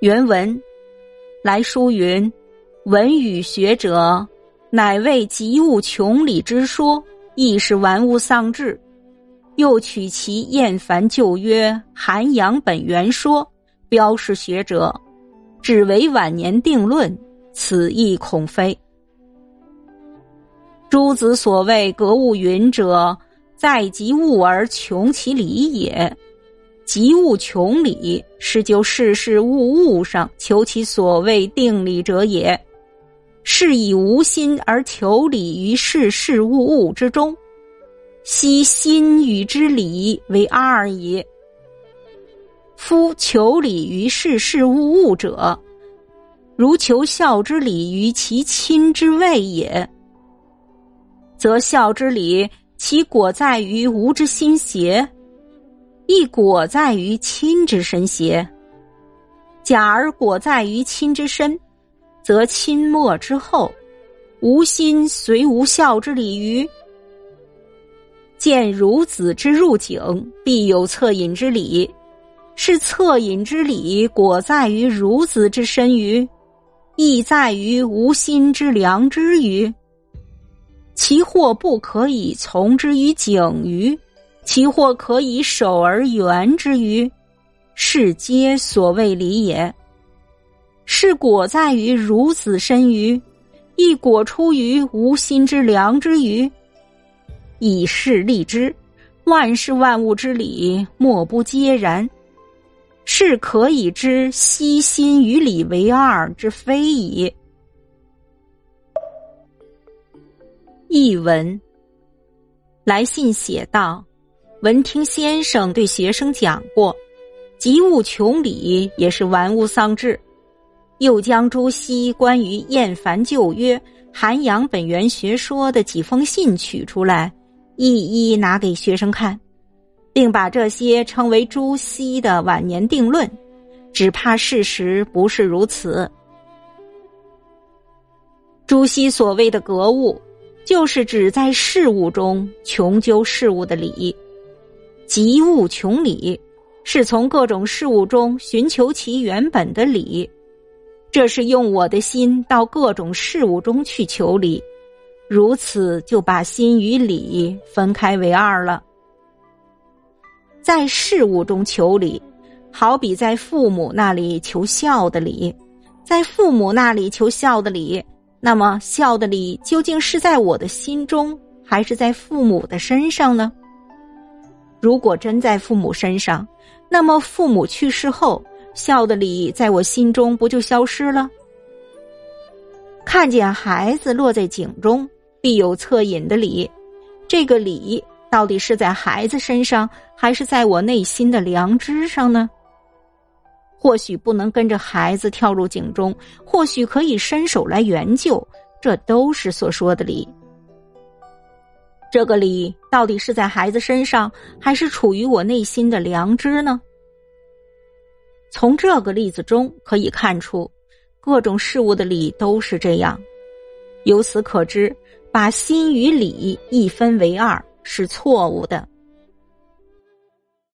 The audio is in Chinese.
原文来书云：“文与学者，乃为极物穷理之说，亦是玩物丧志。又取其厌烦旧约，涵养本源说，标示学者，只为晚年定论。此亦恐非。诸子所谓格物云者，在及物而穷其理也。”及物穷理，是就事事物物上求其所谓定理者也。是以无心而求理于事事物物之中，悉心与之理为二也。夫求理于事事物物者，如求孝之理于其亲之位也。则孝之理，其果在于吾之心邪？亦果在于亲之身邪？假而果在于亲之身，则亲没之后，无心随无孝之礼于。见孺子之入井，必有恻隐之礼，是恻隐之礼果在于孺子之身于，亦在于无心之良知于。其祸不可以从之于井于？其或可以守而圆之于，是皆所谓理也。是果在于孺子身于，亦果出于无心之良之于。以是立之，万事万物之理，莫不皆然。是可以知悉心与理为二之非矣。译文：来信写道。闻听先生对学生讲过，及物穷理也是玩物丧志，又将朱熹关于厌烦旧约、涵养本源学说的几封信取出来，一一拿给学生看，并把这些称为朱熹的晚年定论，只怕事实不是如此。朱熹所谓的格物，就是指在事物中穷究事物的理。及物穷理，是从各种事物中寻求其原本的理，这是用我的心到各种事物中去求理，如此就把心与理分开为二了。在事物中求理，好比在父母那里求孝的理，在父母那里求孝的理，那么孝的理究竟是在我的心中，还是在父母的身上呢？如果真在父母身上，那么父母去世后，孝的礼在我心中不就消失了？看见孩子落在井中，必有恻隐的礼，这个礼到底是在孩子身上，还是在我内心的良知上呢？或许不能跟着孩子跳入井中，或许可以伸手来援救，这都是所说的礼。这个理到底是在孩子身上，还是处于我内心的良知呢？从这个例子中可以看出，各种事物的理都是这样。由此可知，把心与理一分为二是错误的。